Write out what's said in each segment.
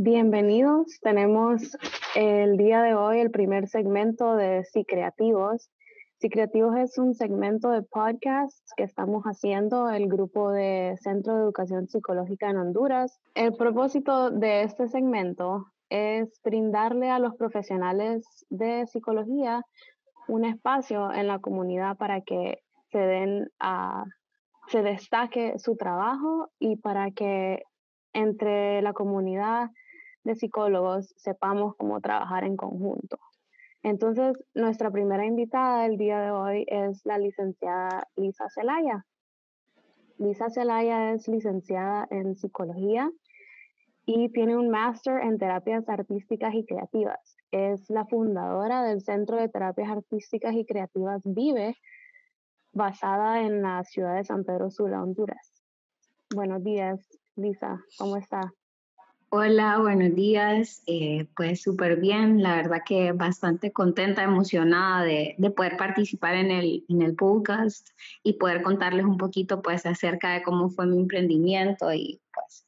Bienvenidos. Tenemos el día de hoy el primer segmento de Si Creativos. Si Creativos es un segmento de podcast que estamos haciendo el grupo de Centro de Educación Psicológica en Honduras. El propósito de este segmento es brindarle a los profesionales de psicología un espacio en la comunidad para que se den se destaque su trabajo y para que entre la comunidad de psicólogos sepamos cómo trabajar en conjunto. Entonces, nuestra primera invitada del día de hoy es la licenciada Lisa Celaya. Lisa Celaya es licenciada en psicología y tiene un máster en terapias artísticas y creativas. Es la fundadora del Centro de Terapias Artísticas y Creativas Vive, basada en la ciudad de San Pedro Sula, Honduras. Buenos días, Lisa, ¿cómo está? Hola, buenos días. Eh, pues súper bien, la verdad que bastante contenta, emocionada de, poder participar en el, en el podcast y poder contarles un poquito pues acerca de cómo fue mi emprendimiento y pues.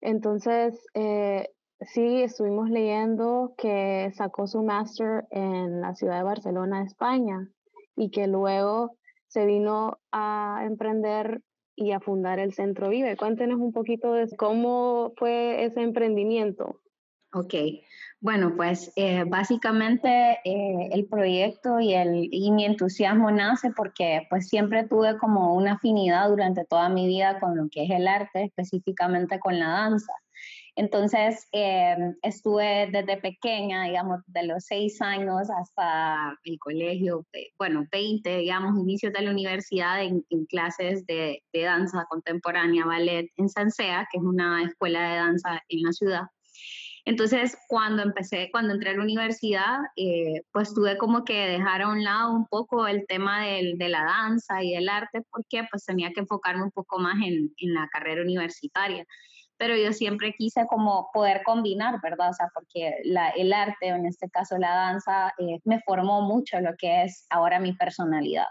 Entonces, eh, sí, estuvimos leyendo que sacó su máster en la ciudad de Barcelona, España, y que luego se vino a emprender y a fundar el Centro Vive. Cuéntenos un poquito de cómo fue ese emprendimiento. Ok, bueno, pues eh, básicamente eh, el proyecto y, el, y mi entusiasmo nace porque pues siempre tuve como una afinidad durante toda mi vida con lo que es el arte, específicamente con la danza. Entonces, em, estuve desde pequeña, digamos, de los seis años hasta el colegio, bueno, 20, digamos, inicios de la universidad en, clases de, danza contemporánea, ballet en Sansea, que es una escuela de danza en la ciudad. Entonces, cuando empecé, cuando entré a la universidad, eh, pues tuve como que dejar a un lado un poco el tema de la danza y del arte, porque pues tenía que enfocarme un poco más en, en la carrera universitaria pero yo siempre quise como poder combinar, ¿verdad? O sea, porque el arte, en este caso la danza, eh, me formó mucho lo que es ahora mi personalidad.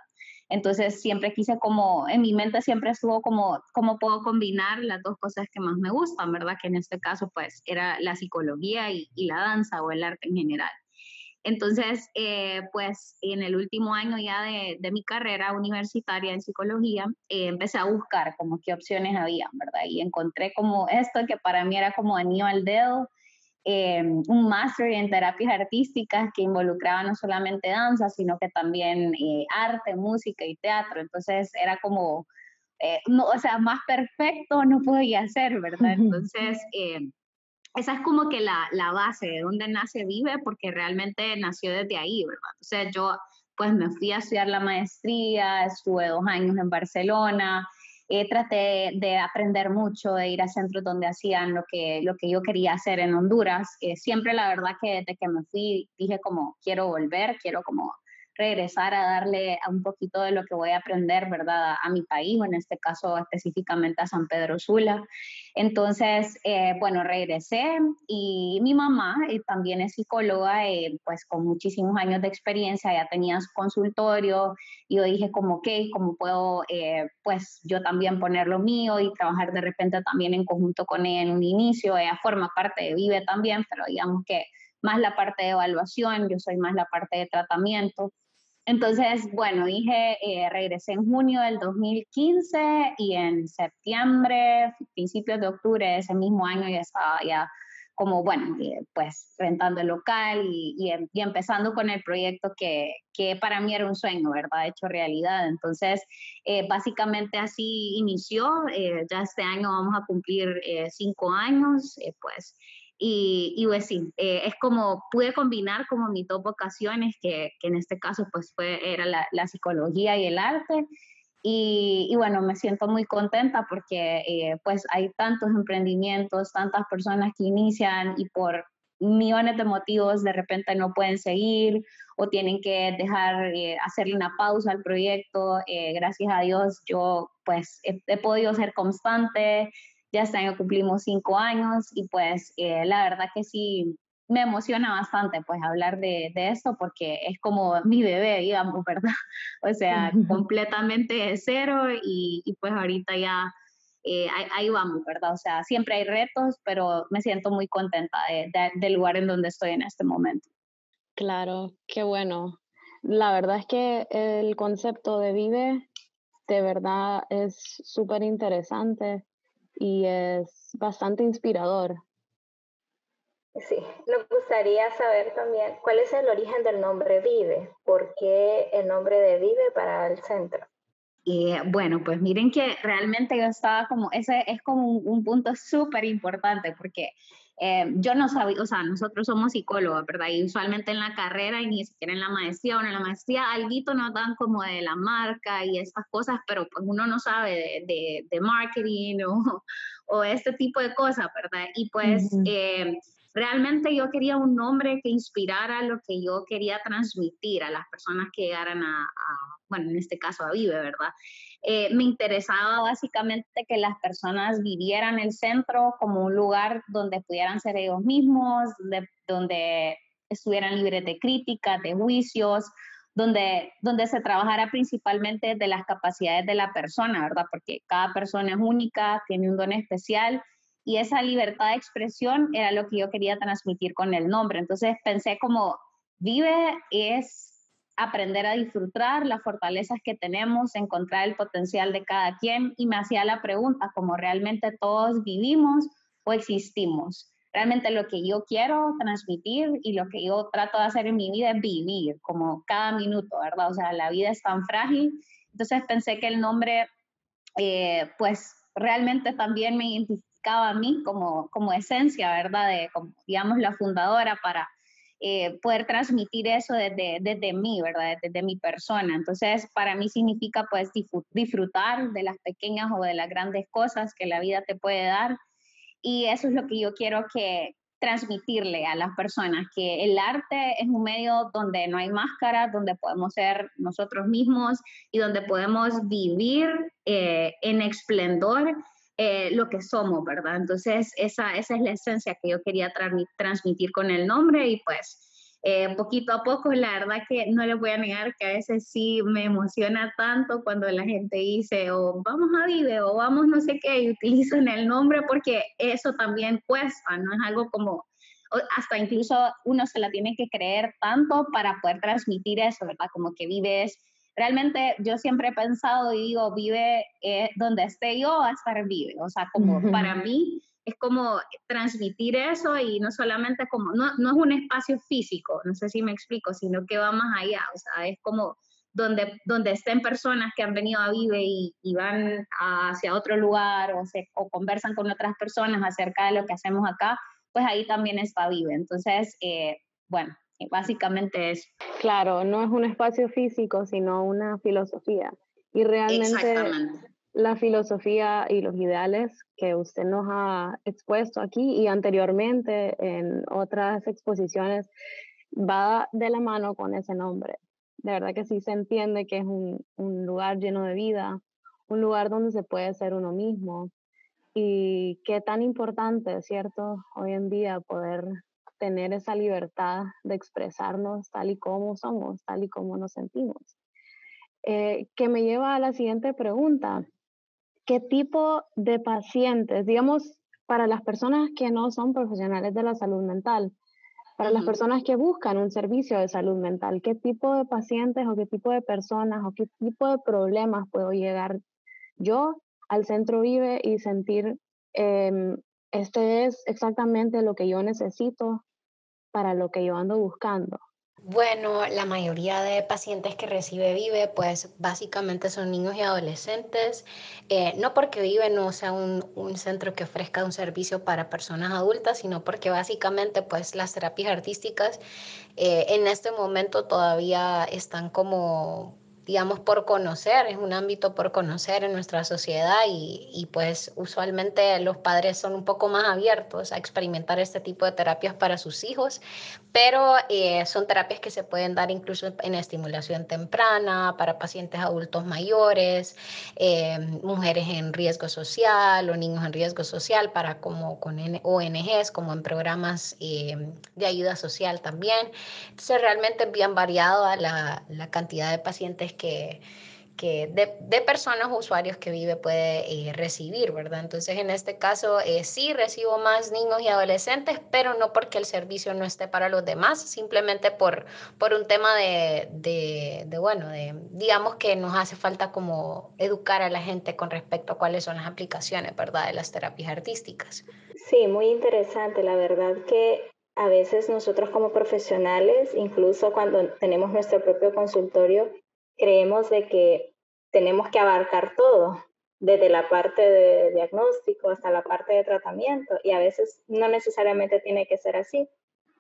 Entonces siempre quise como, en mi mente siempre estuvo como, cómo puedo combinar las dos cosas que más me gustan, ¿verdad? Que en este caso pues era la psicología y la danza o el arte en general. Entonces, eh, pues en el último año ya de, mi carrera universitaria en psicología, eh, empecé a buscar como qué opciones había, ¿verdad? Y encontré como esto que para mí era como anillo al dedo, eh, un máster en terapias artísticas que involucraba no solamente danza, sino que también arte, música y teatro. Entonces era como, no, o sea, más perfecto no podía ser, ¿verdad? Entonces esa es como que la, la, base de donde nace Vive, porque realmente nació desde ahí, ¿verdad? O sea, yo pues me fui a estudiar la maestría, estuve dos años en Barcelona, eh, traté de aprender mucho, de ir a centros donde hacían lo que, lo que yo quería hacer en Honduras. Siempre la verdad que desde que me fui dije como quiero volver, quiero como regresar a darle un poquito de lo que voy a aprender, ¿verdad? A, mi país, o en este caso específicamente a San Pedro Sula. Entonces, eh, bueno, regresé y mi mamá eh, también es psicóloga, eh, pues con muchísimos años de experiencia, ya tenía su consultorio y yo dije como, ok, ¿cómo puedo, pues yo también poner lo mío y trabajar de repente también en conjunto con ella en un inicio? Ella forma parte de Vive también, pero digamos que más la parte de evaluación, yo soy más la parte de tratamiento. Entonces, bueno, dije, eh, regresé en junio del 2015 y en septiembre, principios de octubre de ese mismo año ya estaba ya como, bueno, eh, pues rentando el local y, em, y, empezando con el proyecto que, que, para mí era un sueño, ¿verdad? Hecho realidad. Entonces, eh, básicamente así inició. ya este año vamos a cumplir cinco años, pues y, y pues sí, eh, es como pude combinar como mis dos vocaciones, que, que en este caso pues fue, era la, la psicología y el arte. Y, y, bueno, me siento muy contenta porque eh, pues hay tantos emprendimientos, tantas personas que inician y por millones de motivos de repente no pueden seguir o tienen que dejar, eh, hacerle una pausa al proyecto. gracias a Dios yo pues he, he podido ser constante, ya este año cumplimos cinco años y pues eh, la verdad que sí me emociona bastante pues hablar de, de, esto porque es como mi bebé, digamos, ¿verdad? O sea, completamente de cero y, y, pues ahorita ya eh, ahí, vamos, ¿verdad? O sea, siempre hay retos, pero me siento muy contenta del lugar en donde estoy en este momento. Claro, qué bueno. La verdad es que el concepto de Vive de verdad es súper interesante y es bastante inspirador. Sí, nos gustaría saber también cuál es el origen del nombre Vive, por qué el nombre de Vive para el centro. Y bueno, pues miren que realmente yo estaba como, ese es como un, punto súper importante porque eh, yo no sabía, o sea, nosotros somos psicólogos, ¿verdad? Y usualmente en la carrera y ni siquiera en la maestría o en la maestría, algo nos dan como de la marca y estas cosas, pero pues uno no sabe de, de, marketing o, o, este tipo de cosas, ¿verdad? Y pues realmente yo quería un nombre que inspirara lo que yo quería transmitir a las personas que llegaran a, bueno, en este caso a Vive, ¿verdad? Eh, me interesaba básicamente que las personas vivieran el centro como un lugar donde pudieran ser ellos mismos, donde estuvieran libres de críticas, de juicios, donde, donde se trabajara principalmente de las capacidades de la persona, ¿verdad? Porque cada persona es única, tiene un don especial y esa libertad de expresión era lo que yo quería transmitir con el nombre. Entonces pensé como, vive es aprender a disfrutar las fortalezas que tenemos, encontrar el potencial de cada quien y me hacía la pregunta, como realmente todos vivimos o existimos. Realmente lo que yo quiero transmitir y lo que yo trato de hacer en mi vida es vivir, como cada minuto, ¿verdad? O sea, la vida es tan frágil. Entonces pensé que el nombre, eh, pues realmente también me identifica a mí como, como esencia, ¿verdad? De, como, digamos, la fundadora para eh, poder transmitir eso desde, desde mí, ¿verdad? Desde, mi persona. Entonces, para mí significa pues disfrutar de las pequeñas o de las grandes cosas que la vida te puede dar. Y eso es lo que yo quiero que transmitirle a las personas, que el arte es un medio donde no hay máscara, donde podemos ser nosotros mismos y donde podemos vivir eh, en esplendor eh, lo que somos, ¿verdad? Entonces, esa, esa es la esencia que yo quería transmitir con el nombre y pues eh, poquito a poco, la verdad que no les voy a negar que a veces sí me emociona tanto cuando la gente dice, o vamos a Vive, o vamos no sé qué, y utilizan el nombre porque eso también cuesta, ¿no? Es algo como, hasta incluso uno se la tiene que creer tanto para poder transmitir eso, ¿verdad? Como que vives realmente yo siempre he pensado y digo, vive eh, donde esté yo, va a estar vive. O sea, como para mí es como transmitir eso y no solamente como, no, no es un espacio físico, no sé si me explico, sino que va más allá. O sea, es como donde, donde estén personas que han venido a Vive y, y van hacia otro lugar o, se, o conversan con otras personas acerca de lo que hacemos acá, pues ahí también está Vive. Entonces, eh, bueno, básicamente es. Claro, no es un espacio físico, sino una filosofía. Y realmente la filosofía y los ideales que usted nos ha expuesto aquí y anteriormente en otras exposiciones va de la mano con ese nombre. De verdad que sí se entiende que es un, un lugar lleno de vida, un lugar donde se puede ser uno mismo y qué tan importante, ¿cierto? Hoy en día poder tener esa libertad de expresarnos tal y como somos, tal y como nos sentimos. Eh, que me lleva a la siguiente pregunta. ¿Qué tipo de pacientes, digamos, para las personas que no son profesionales de la salud mental, para las personas que buscan un servicio de salud mental, qué tipo de pacientes o qué tipo de personas o qué tipo de problemas puedo llegar yo al centro Vive y sentir, em, este es exactamente lo que yo necesito para lo que yo ando buscando? Bueno, la mayoría de pacientes que recibe Vive, pues básicamente son niños y adolescentes, eh, no porque Vive no sea un, un, centro que ofrezca un servicio para personas adultas, sino porque básicamente pues las terapias artísticas eh, en este momento todavía están como digamos, por conocer, es un ámbito por conocer en nuestra sociedad y, y, pues usualmente los padres son un poco más abiertos a experimentar este tipo de terapias para sus hijos, pero eh, son terapias que se pueden dar incluso en estimulación temprana para pacientes adultos mayores, eh, mujeres en riesgo social o niños en riesgo social para como con ONGs, como en programas eh, de ayuda social también. Entonces realmente es bien variado la, la cantidad de pacientes que, que de, de, personas usuarios que Vive puede eh, recibir, ¿verdad? Entonces, en este caso, eh, sí recibo más niños y adolescentes, pero no porque el servicio no esté para los demás, simplemente por, por un tema de, de, de, bueno, de, digamos que nos hace falta como educar a la gente con respecto a cuáles son las aplicaciones, ¿verdad? De las terapias artísticas. Sí, muy interesante. La verdad que a veces nosotros como profesionales, incluso cuando tenemos nuestro propio consultorio, creemos de que tenemos que abarcar todo, desde la parte de diagnóstico hasta la parte de tratamiento, y a veces no necesariamente tiene que ser así.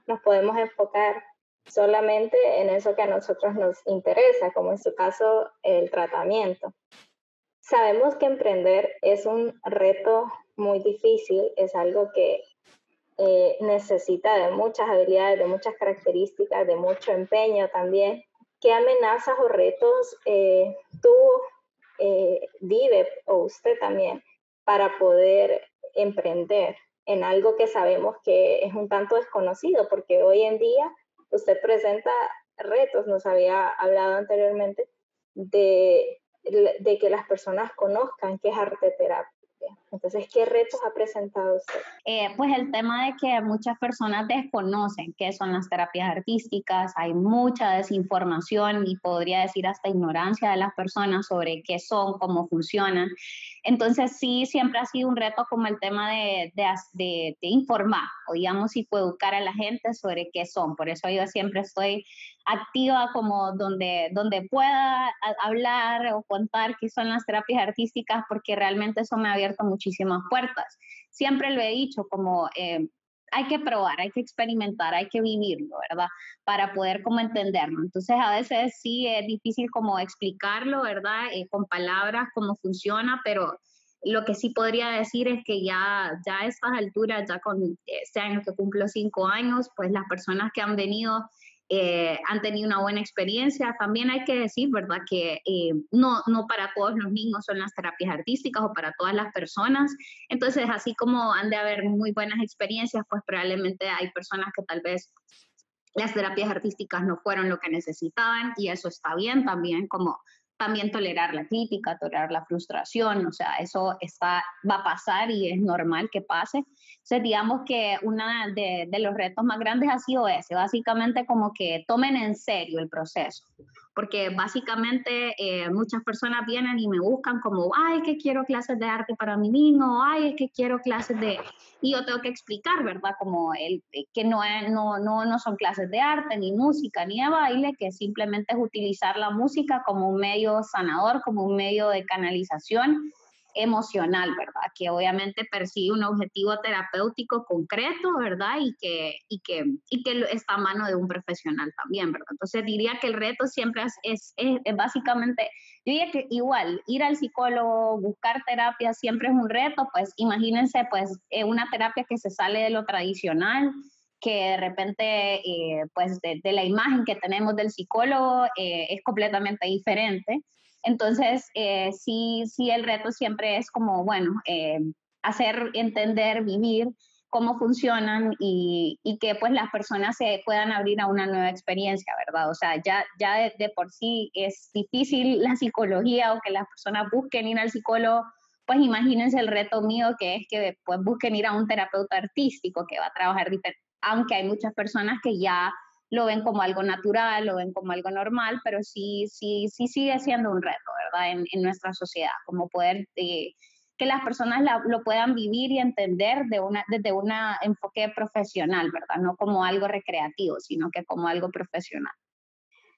Nos podemos enfocar solamente en eso que a nosotros nos interesa, como en su caso el tratamiento. Sabemos que emprender es un reto muy difícil, es algo que eh, necesita de muchas habilidades, de muchas características, de mucho empeño también. ¿Qué amenazas o retos eh, tú eh, vive o usted también para poder emprender en algo que sabemos que es un tanto desconocido? Porque hoy en día usted presenta retos, nos había hablado anteriormente, de, de que las personas conozcan qué es arte terapia entonces, ¿qué retos ha presentado usted? Eh, pues el tema de que muchas personas desconocen qué son las terapias artísticas, hay mucha desinformación y podría decir hasta ignorancia de las personas sobre qué son, cómo funcionan. Entonces, sí, siempre ha sido un reto como el tema de, de, de, de informar o, digamos, educar a la gente sobre qué son. Por eso yo siempre estoy activa como donde, donde pueda hablar o contar qué son las terapias artísticas, porque realmente eso me ha abierto muchísimas puertas. Siempre lo he dicho, como eh, hay que probar, hay que experimentar, hay que vivirlo, ¿verdad? Para poder como entenderlo. Entonces a veces sí es difícil como explicarlo, ¿verdad? Eh, con palabras, cómo funciona, pero lo que sí podría decir es que ya, ya a estas alturas, ya con este año que cumplo cinco años, pues las personas que han venido eh, han tenido una buena experiencia. También hay que decir, ¿verdad?, que eh, no, no para todos los niños son las terapias artísticas o para todas las personas. Entonces, así como han de haber muy buenas experiencias, pues probablemente hay personas que tal vez las terapias artísticas no fueron lo que necesitaban y eso está bien también, como también tolerar la crítica, tolerar la frustración, o sea, eso está, va a pasar y es normal que pase. Entonces, digamos que uno de, de, los retos más grandes ha sido ese, básicamente como que tomen en serio el proceso, porque básicamente eh, muchas personas vienen y me buscan como, ay, que quiero clases de arte para mi niño, ay, es que quiero clases de... Y yo tengo que explicar, ¿verdad? Como el, que no, no, no, no son clases de arte, ni música, ni de baile, que simplemente es utilizar la música como un medio sanador, como un medio de canalización emocional, ¿verdad? Que obviamente persigue un objetivo terapéutico concreto, ¿verdad? Y que, y que, y que está a mano de un profesional también, ¿verdad? Entonces diría que el reto siempre es, es, básicamente, diría que igual, ir al psicólogo, buscar terapia siempre es un reto, pues imagínense, pues eh, una terapia que se sale de lo tradicional, que de repente, eh, pues de, de, la imagen que tenemos del psicólogo eh, es completamente diferente. Entonces, eh, sí, sí, el reto siempre es como, bueno, eh, hacer entender, vivir cómo funcionan y, y, que pues las personas se puedan abrir a una nueva experiencia, ¿verdad? O sea, ya, ya de, por sí es difícil la psicología o que las personas busquen ir al psicólogo, pues imagínense el reto mío que es que pues busquen ir a un terapeuta artístico que va a trabajar diferente, aunque hay muchas personas que ya lo ven como algo natural, lo ven como algo normal, pero sí, sí, sí sigue siendo un reto, ¿verdad? En, en nuestra sociedad, como poder eh, que las personas lo puedan vivir y entender de una, desde un enfoque profesional, ¿verdad? No como algo recreativo, sino que como algo profesional.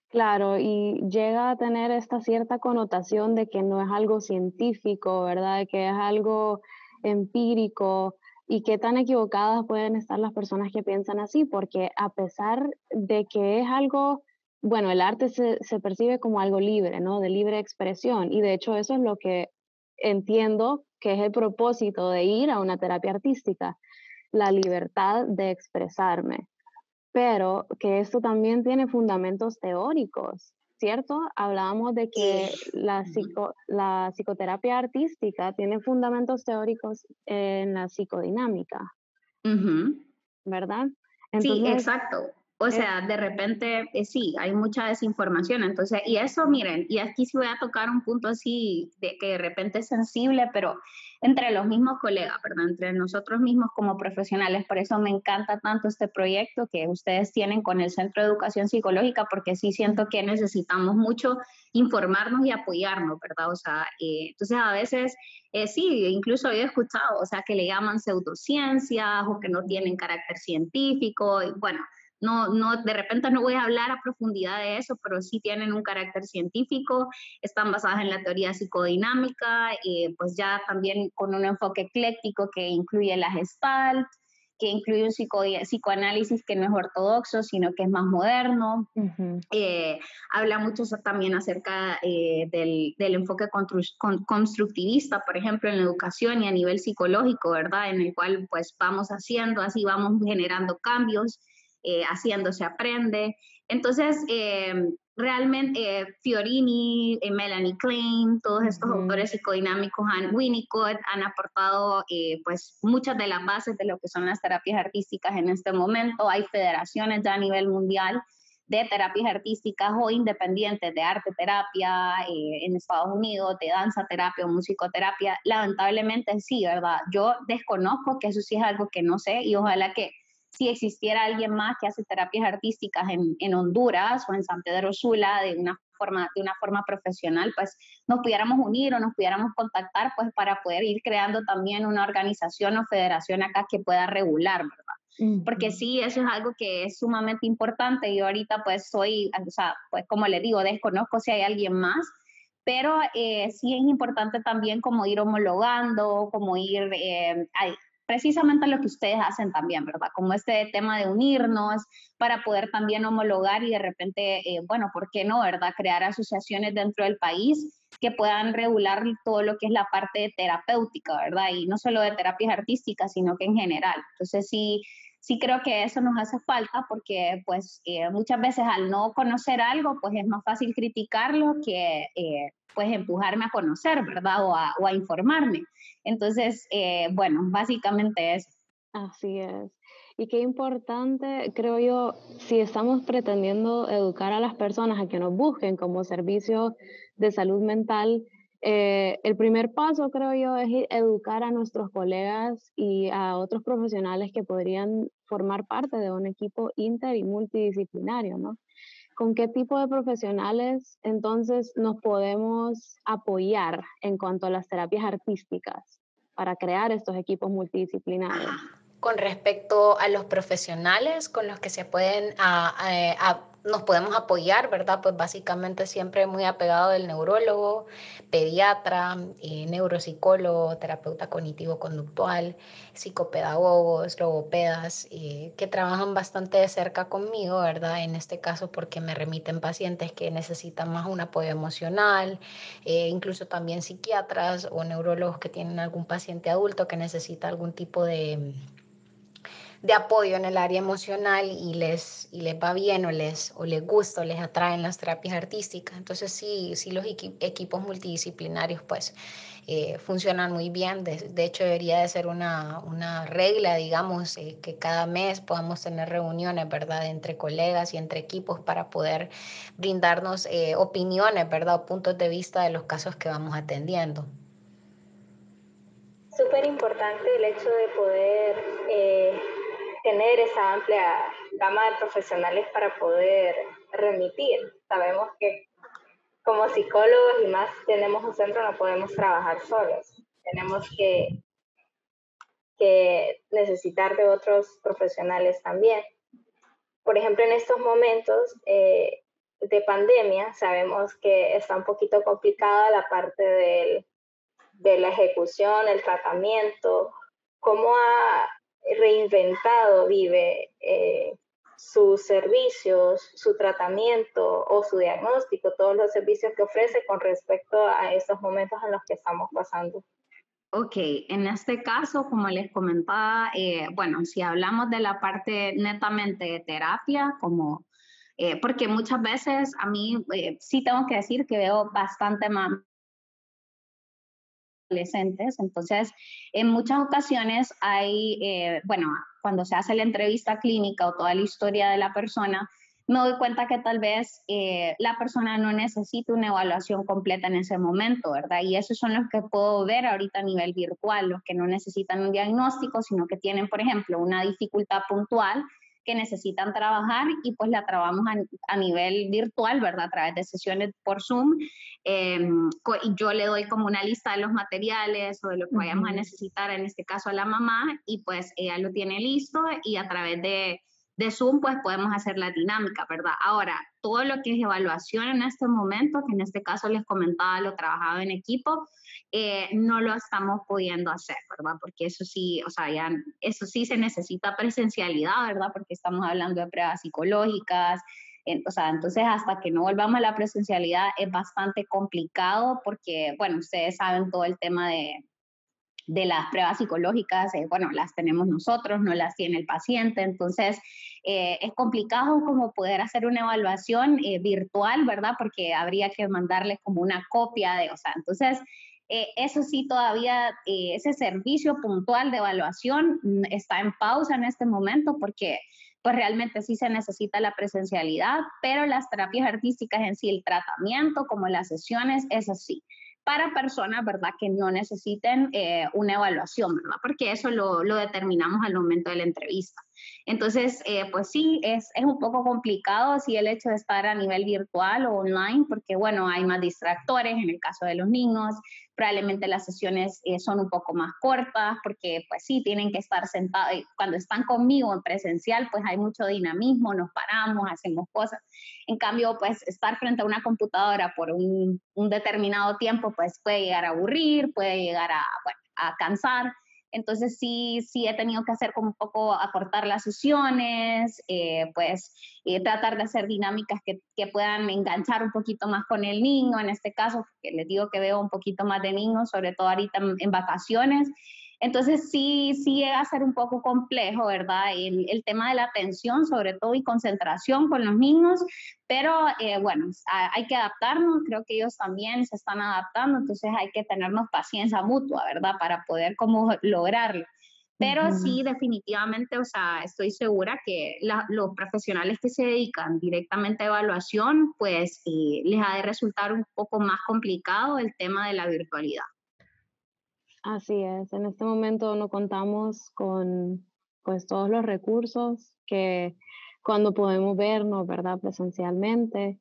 Claro, y llega a tener esta cierta connotación de que no es algo científico, ¿verdad? Que es algo empírico, y qué tan equivocadas pueden estar las personas que piensan así, porque a pesar de que es algo, bueno, el arte se, se, percibe como algo libre, ¿no? De libre expresión, y de hecho eso es lo que entiendo que es el propósito de ir a una terapia artística, la libertad de expresarme, pero que esto también tiene fundamentos teóricos. ¿Cierto? Hablábamos de que la, psico, la psicoterapia artística tiene fundamentos teóricos en la psicodinámica, uh -huh. ¿verdad? Entonces, sí, exacto. O sea, de repente, eh, sí, hay mucha desinformación. Entonces, y eso, miren, y aquí sí voy a tocar un punto así de que de repente es sensible, pero entre los mismos colegas, ¿verdad? Entre nosotros mismos como profesionales. Por eso me encanta tanto este proyecto que ustedes tienen con el Centro de Educación Psicológica, porque sí siento que necesitamos mucho informarnos y apoyarnos, ¿verdad? O sea, eh, entonces a veces, eh, sí, incluso he escuchado, o sea, que le llaman pseudociencias o que no tienen carácter científico, y bueno no, no, de repente no voy a hablar a profundidad de eso, pero sí tienen un carácter científico, están basadas en la teoría psicodinámica, eh, pues ya también con un enfoque ecléctico que incluye la gestalt, que incluye un psico, psicoanálisis que no es ortodoxo, sino que es más moderno. Eh, habla mucho también acerca eh, del, del, enfoque constructivista, por ejemplo, en la educación y a nivel psicológico, ¿verdad? En el cual pues vamos haciendo, así vamos generando cambios eh, haciendo se aprende. Entonces, eh, realmente eh, Fiorini, Melanie Klein, todos estos autores psicodinámicos, han, Winnicott, han aportado pues muchas de las bases de lo que son las terapias artísticas en este momento. Hay federaciones ya a nivel mundial de terapias artísticas o independientes de arte terapia en Estados Unidos, de danza terapia o musicoterapia. Lamentablemente sí, ¿verdad? Yo desconozco que eso sí es algo que no sé y ojalá que si existiera alguien más que hace terapias artísticas en, en Honduras o en San Pedro Sula de una forma, de una forma profesional, pues nos pudiéramos unir o nos pudiéramos contactar pues para poder ir creando también una organización o federación acá que pueda regular, ¿verdad? Porque sí, eso es algo que es sumamente importante. Yo ahorita pues soy, o sea, pues como le digo, desconozco si hay alguien más, pero eh, sí es importante también como ir homologando, como ir, eh, precisamente lo que ustedes hacen también, ¿verdad? Como este tema de unirnos para poder también homologar y de repente, eh, bueno, ¿por qué no, verdad? Crear asociaciones dentro del país que puedan regular todo lo que es la parte terapéutica, ¿verdad? Y no solo de terapias artísticas, sino que en general. Entonces, sí, sí creo que eso nos hace falta porque pues eh, muchas veces al no conocer algo, pues es más fácil criticarlo que eh, pues empujarme a conocer, ¿verdad? O a, a informarme. Entonces, eh, bueno, básicamente es. Así es. Y qué importante, creo yo, si estamos pretendiendo educar a las personas a que nos busquen como servicio de salud mental, eh, el primer paso, creo yo, es educar a nuestros colegas y a otros profesionales que podrían formar parte de un equipo inter y multidisciplinario, ¿no? ¿Con qué tipo de profesionales entonces nos podemos apoyar en cuanto a las terapias artísticas para crear estos equipos multidisciplinarios? Con respecto a los profesionales con los que se pueden a, nos podemos apoyar, ¿verdad? Pues básicamente siempre muy apegado del neurólogo, pediatra, eh, neuropsicólogo, terapeuta cognitivo-conductual, psicopedagogos, logopedas, eh, que trabajan bastante de cerca conmigo, ¿verdad? En este caso porque me remiten pacientes que necesitan más un apoyo emocional, eh, incluso también psiquiatras o neurólogos que tienen algún paciente adulto que necesita algún tipo de de apoyo en el área emocional y les, y les va bien o les, o les gusta o les atraen las terapias artísticas. Entonces sí, sí los equipos multidisciplinarios pues eh, funcionan muy bien. De, hecho debería de ser una, una regla, digamos, eh, que cada mes podamos tener reuniones, ¿verdad?, entre colegas y entre equipos para poder brindarnos eh, opiniones, ¿verdad?, o puntos de vista de los casos que vamos atendiendo. Súper importante el hecho de poder tener esa amplia gama de profesionales para poder remitir. Sabemos que como psicólogos y más tenemos un centro, no podemos trabajar solos. Tenemos que, que necesitar de otros profesionales también. Por ejemplo, en estos momentos eh, de pandemia, sabemos que está un poquito complicada la parte del, de la ejecución, el tratamiento, cómo ha reinventado vive eh, sus servicios, su tratamiento o su diagnóstico, todos los servicios que ofrece con respecto a estos momentos en los que estamos pasando. Ok, en este caso, como les comentaba, eh, bueno, si hablamos de la parte netamente de terapia, como, eh, porque muchas veces a mí sí tengo que decir que veo bastante más Entonces, en muchas ocasiones hay, eh, bueno, cuando se hace la entrevista clínica o toda la historia de la persona, me doy cuenta que tal vez eh, la persona no necesita una evaluación completa en ese momento, ¿verdad? Y esos son los que puedo ver ahorita a nivel virtual, los que no necesitan un diagnóstico, sino que tienen, por ejemplo, una dificultad puntual que necesitan trabajar y pues la trabajamos a, nivel virtual, ¿verdad? A través de sesiones por Zoom. Em, y yo le doy como una lista de los materiales o de lo que vayamos a necesitar, en este caso a la mamá, y pues ella lo tiene listo y a través de de Zoom, pues podemos hacer la dinámica, ¿verdad? Ahora, todo lo que es evaluación en este momento, que en este caso les comentaba, lo trabajado en equipo, eh, no lo estamos pudiendo hacer, ¿verdad? Porque eso sí, o sea, eso sí se necesita presencialidad, ¿verdad? Porque estamos hablando de pruebas psicológicas, o sea, entonces hasta que no volvamos a la presencialidad es bastante complicado porque, bueno, ustedes saben todo el tema de, de las pruebas psicológicas, eh, bueno, las tenemos nosotros, no las tiene el paciente, entonces eh, es complicado como poder hacer una evaluación eh, virtual, ¿verdad? Porque habría que mandarle como una copia de, o sea, entonces eso sí todavía, ese servicio puntual de evaluación mm, está en pausa en este momento porque pues realmente sí se necesita la presencialidad, pero las terapias artísticas en sí, el tratamiento como las sesiones, es así para personas, ¿verdad?, que no necesiten eh, una evaluación, ¿verdad? Porque eso lo, lo, determinamos al momento de la entrevista. Entonces, eh, pues sí, es, es, un poco complicado si el hecho de estar a nivel virtual o online, porque bueno, hay más distractores en el caso de los niños, probablemente las sesiones eh, son un poco más cortas, porque pues sí, tienen que estar sentados, cuando están conmigo en presencial, pues hay mucho dinamismo, nos paramos, hacemos cosas. En cambio, pues estar frente a una computadora por un, un determinado tiempo, pues puede llegar a aburrir, puede llegar a, bueno, a cansar. Entonces sí, sí he tenido que hacer como un poco acortar las sesiones, eh, pues eh, tratar de hacer dinámicas que, que, puedan enganchar un poquito más con el niño, en este caso, que les digo que veo un poquito más de niños, sobre todo ahorita en vacaciones, entonces sí, sí llega a ser un poco complejo, ¿verdad? El, el tema de la atención, sobre todo, y concentración con los niños, pero eh, bueno, hay que adaptarnos, creo que ellos también se están adaptando, entonces hay que tenernos paciencia mutua, ¿verdad? Para poder como lograrlo. Pero sí, definitivamente, o sea, estoy segura que los profesionales que se dedican directamente a evaluación, pues eh, les ha de resultar un poco más complicado el tema de la virtualidad. Así es, en este momento no contamos con pues todos los recursos que cuando podemos vernos, ¿verdad? Presencialmente.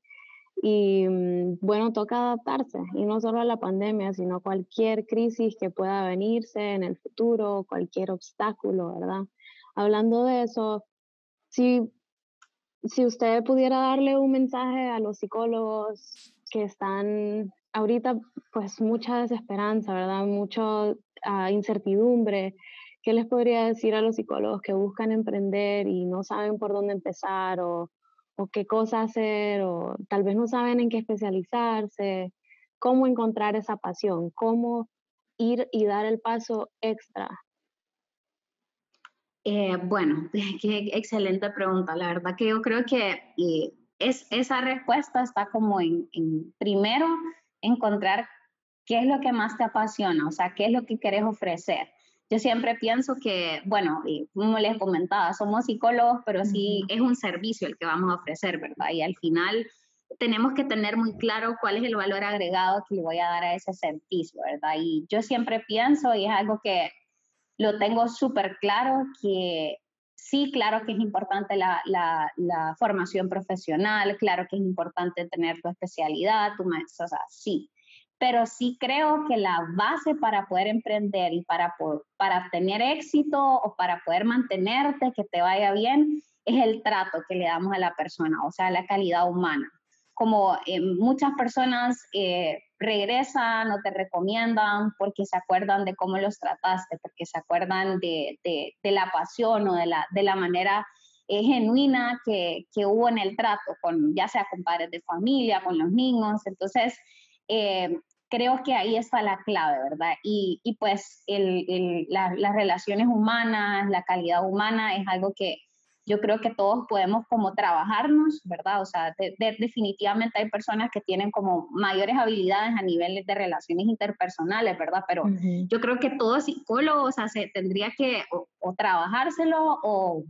Y mm, bueno, toca adaptarse, y no solo a la pandemia, sino a cualquier crisis que pueda venirse en el futuro, cualquier obstáculo, ¿verdad? Hablando de eso, si, si usted pudiera darle un mensaje a los psicólogos que están ahorita pues mucha desesperanza, ¿verdad? Mucha ah, incertidumbre. ¿Qué les podría decir a los psicólogos que buscan emprender y no saben por dónde empezar o, o qué cosa hacer o tal vez no saben en qué especializarse? ¿Cómo encontrar esa pasión? ¿Cómo ir y dar el paso extra? Eh, bueno, qué excelente pregunta. La verdad que yo creo que eh, es, esa respuesta está como en, en primero encontrar qué es lo que más te apasiona, o sea, qué es lo que quieres ofrecer. Yo siempre pienso que, bueno, como les comentaba, somos psicólogos, pero sí es un servicio el que vamos a ofrecer, ¿verdad? Y al final tenemos que tener muy claro cuál es el valor agregado que le voy a dar a ese servicio, ¿verdad? Y yo siempre pienso, y es algo que lo tengo súper claro, que sí, claro que es importante la, formación profesional, claro que es importante tener tu especialidad, tu maestro, o sea, sí. Pero sí creo que la base para poder emprender y para, para tener éxito o para poder mantenerte, que te vaya bien, es el trato que le damos a la persona, o sea, la calidad humana. Como eh, muchas personas eh, regresan o te recomiendan porque se acuerdan de cómo los trataste, porque se acuerdan de, de, la pasión o de la, de la manera eh, genuina que, que, hubo en el trato, con, ya sea con padres de familia, con los niños. Entonces, eh, creo que ahí está la clave, ¿verdad? Y, y pues el, el, las relaciones humanas, la calidad humana es algo que yo creo que todos podemos como trabajarnos, ¿verdad? O sea, definitivamente hay personas que tienen como mayores habilidades a nivel de relaciones interpersonales, ¿verdad? Pero yo creo que todo psicólogo, o sea, se tendría que o, trabajárselo o,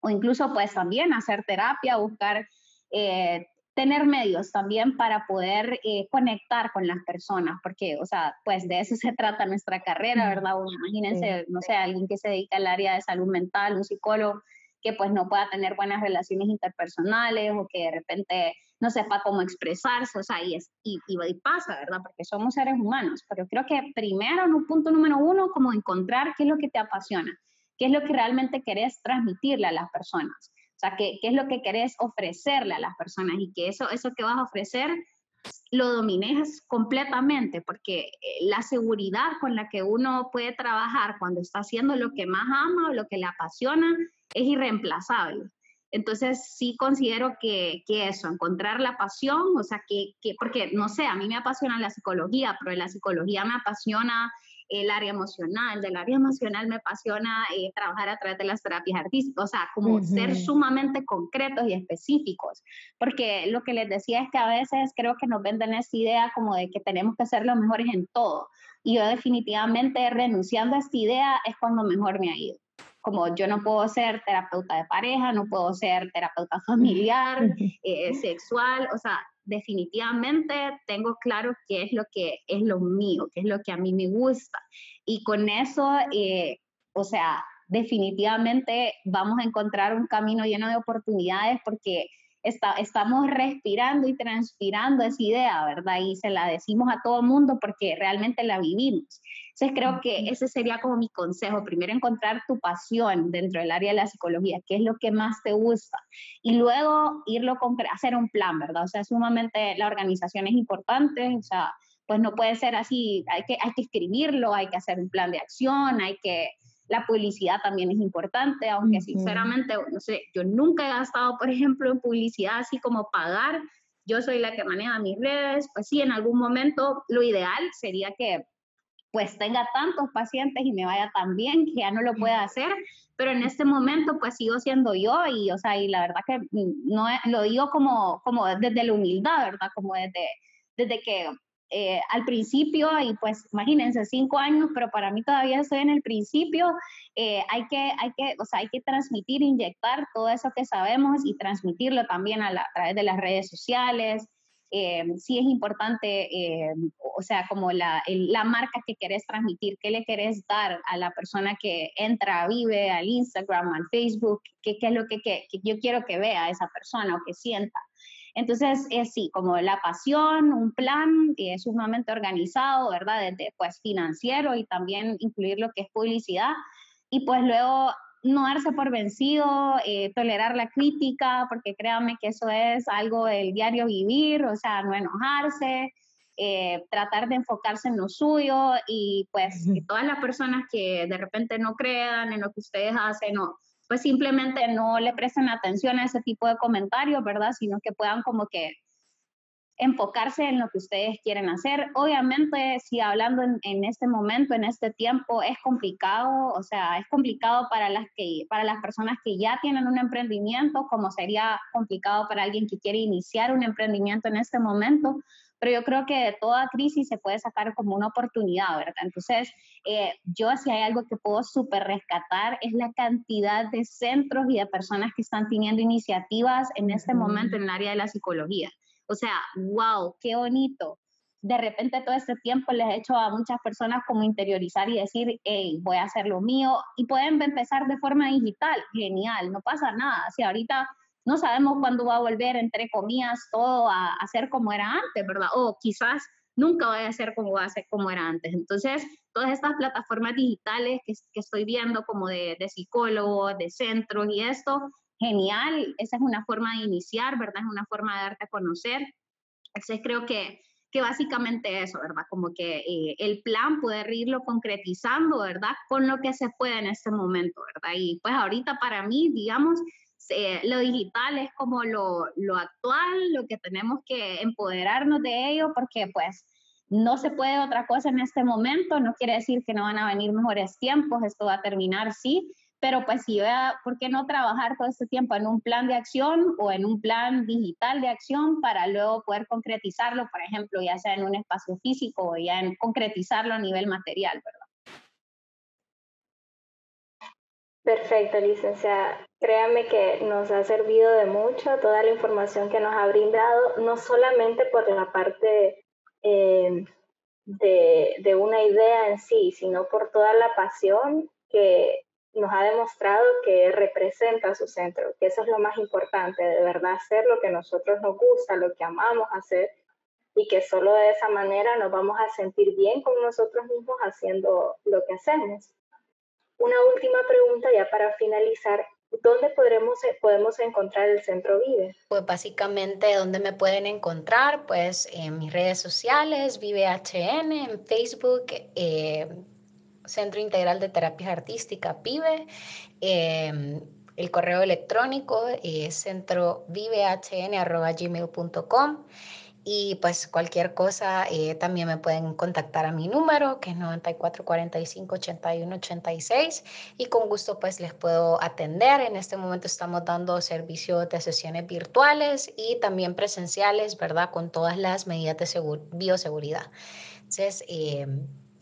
o, incluso pues también hacer terapia, buscar... Eh, tener medios también para poder eh, conectar con las personas, porque, o sea, pues de eso se trata nuestra carrera, ¿verdad? imagínense, no sé, alguien que se dedica al área de salud mental, un psicólogo, que pues no pueda tener buenas relaciones interpersonales o que de repente no sepa cómo expresarse, o sea, y, es, y, pasa, ¿verdad? Porque somos seres humanos, pero creo que primero, en un punto número uno, como encontrar qué es lo que te apasiona, qué es lo que realmente querés transmitirle a las personas, o sea, qué, qué es lo que querés ofrecerle a las personas y que eso, eso que vas a ofrecer lo domines completamente, porque eh, la seguridad con la que uno puede trabajar cuando está haciendo lo que más ama o lo que le apasiona es irreemplazable. Entonces sí considero que, que eso, encontrar la pasión, o sea, que, que, porque no sé, a mí me apasiona la psicología, pero de la psicología me apasiona el área emocional, del área emocional me apasiona eh, trabajar a través de las terapias artísticas, o sea, como ser sumamente concretos y específicos, porque lo que les decía es que a veces creo que nos venden esa idea como de que tenemos que ser los mejores en todo, y yo definitivamente renunciando a esta idea es cuando mejor me ha ido como yo no puedo ser terapeuta de pareja, no puedo ser terapeuta familiar, eh, sexual, o sea, definitivamente tengo claro qué es lo que es lo mío, qué es lo que a mí me gusta. Y con eso, eh, o sea, definitivamente vamos a encontrar un camino lleno de oportunidades porque estamos respirando y transpirando esa idea, ¿verdad? Y se la decimos a todo el mundo porque realmente la vivimos. Entonces creo que ese sería como mi consejo. Primero encontrar tu pasión dentro del área de la psicología, qué es lo que más te gusta. Y luego irlo con, hacer un plan, ¿verdad? O sea, sumamente la organización es importante, o sea, pues no puede ser así, hay que, hay que escribirlo, hay que hacer un plan de acción, hay que la publicidad también es importante, aunque sinceramente, no sé, yo nunca he gastado, por ejemplo, en publicidad así como pagar. Yo soy la que maneja mis redes, pues sí, en algún momento lo ideal sería que pues tenga tantos pacientes y me vaya tan bien que ya no lo pueda hacer, pero en este momento pues sigo siendo yo y, o sea, y la verdad que no lo digo como, como desde la humildad, ¿verdad? Como desde, desde que eh, al principio, y pues imagínense, cinco años, pero para mí todavía estoy en el principio, eh, hay, que, hay, que, o sea, hay que transmitir, inyectar todo eso que sabemos y transmitirlo también a, través de las redes sociales. Eh, sí es importante, o sea, como la, la, marca que querés transmitir, qué le querés dar a la persona que entra, vive al Instagram, al Facebook, qué, es lo que, que, yo quiero que vea esa persona o que sienta. Entonces, es sí, como la pasión, un plan es sumamente organizado, ¿verdad? Desde, pues, financiero y también incluir lo que es publicidad. Y pues luego no darse por vencido, eh, tolerar la crítica, porque créanme que eso es algo del diario vivir, o sea, no enojarse, eh, tratar de enfocarse en lo suyo y pues todas las personas que de repente no crean en lo que ustedes hacen o pues simplemente no le presten atención a ese tipo de comentarios, ¿verdad? Sino que puedan como que enfocarse en lo que ustedes quieren hacer. Obviamente, si hablando en, este momento, en este tiempo, es complicado, o sea, es complicado para las, que, para las personas que ya tienen un emprendimiento, como sería complicado para alguien que quiere iniciar un emprendimiento en este momento, pero yo creo que de toda crisis se puede sacar como una oportunidad, ¿verdad? Entonces, eh, yo si hay algo que puedo súper rescatar es la cantidad de centros y de personas que están teniendo iniciativas en este momento en el área de la psicología. O sea, wow, qué bonito. De repente todo este tiempo les he hecho a muchas personas como interiorizar y decir, hey, voy a hacer lo mío. Y pueden empezar de forma digital. Genial, no pasa nada. Si ahorita no sabemos cuándo va a volver, entre comillas, todo a, a ser como era antes, ¿verdad? O quizás nunca vaya a ser como va como era antes. Entonces, todas estas plataformas digitales que, que estoy viendo como de, de psicólogos, de centros y esto, genial, esa es una forma de iniciar, ¿verdad? Es una forma de darte a conocer. Entonces, creo que, que básicamente eso, ¿verdad? Como que eh, el plan poder irlo concretizando, ¿verdad? Con lo que se puede en este momento, ¿verdad? Y pues ahorita para mí, digamos, lo digital es como lo, lo, actual, lo que tenemos que empoderarnos de ello, porque pues no se puede otra cosa en este momento, no quiere decir que no van a venir mejores tiempos, esto va a terminar, sí, pero pues si vea, ¿por qué no trabajar todo este tiempo en un plan de acción o en un plan digital de acción para luego poder concretizarlo, por ejemplo, ya sea en un espacio físico o ya en concretizarlo a nivel material, ¿verdad? Perfecto, licenciada. Créame que nos ha servido de mucho toda la información que nos ha brindado, no solamente por la parte eh, de, de, una idea en sí, sino por toda la pasión que nos ha demostrado que representa su centro, que eso es lo más importante, de verdad hacer lo que nosotros nos gusta, lo que amamos hacer y que solo de esa manera nos vamos a sentir bien con nosotros mismos haciendo lo que hacemos. Una última pregunta ya para finalizar. ¿Dónde podremos, podemos encontrar el Centro Vive? Pues básicamente, ¿dónde me pueden encontrar? Pues en mis redes sociales, ViveHN, en Facebook, eh, Centro Integral de Terapias Artísticas, PIBE. Em, el correo electrónico es centrovivehn.gmail.com y pues cualquier cosa eh, también me pueden contactar a mi número que es 9445-8186 y con gusto pues les puedo atender. En este momento estamos dando servicios de sesiones virtuales y también presenciales, ¿verdad? Con todas las medidas de bioseguridad. Entonces, eh,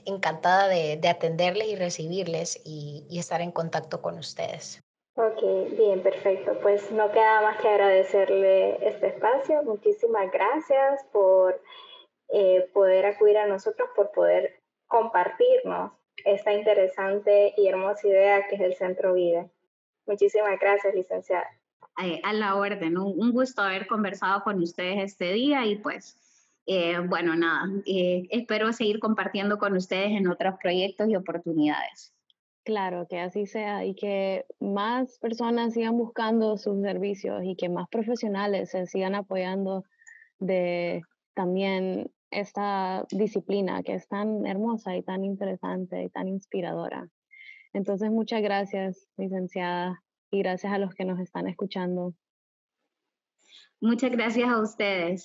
encantada de, atenderles y recibirles y, estar en contacto con ustedes. Ok, bien, perfecto. Pues no queda más que agradecerle este espacio. Muchísimas gracias por eh, poder acudir a nosotros, por poder compartirnos esta interesante y hermosa idea que es el Centro Vida. Muchísimas gracias, licenciada. a la orden, un gusto haber conversado con ustedes este día y pues eh, bueno, nada, eh, espero seguir compartiendo con ustedes en otros proyectos y oportunidades. Claro, que así sea y que más personas sigan buscando sus servicios y que más profesionales se sigan apoyando de también esta disciplina que es tan hermosa y tan interesante y tan inspiradora. Entonces, muchas gracias, licenciada, y gracias a los que nos están escuchando. Muchas gracias a ustedes.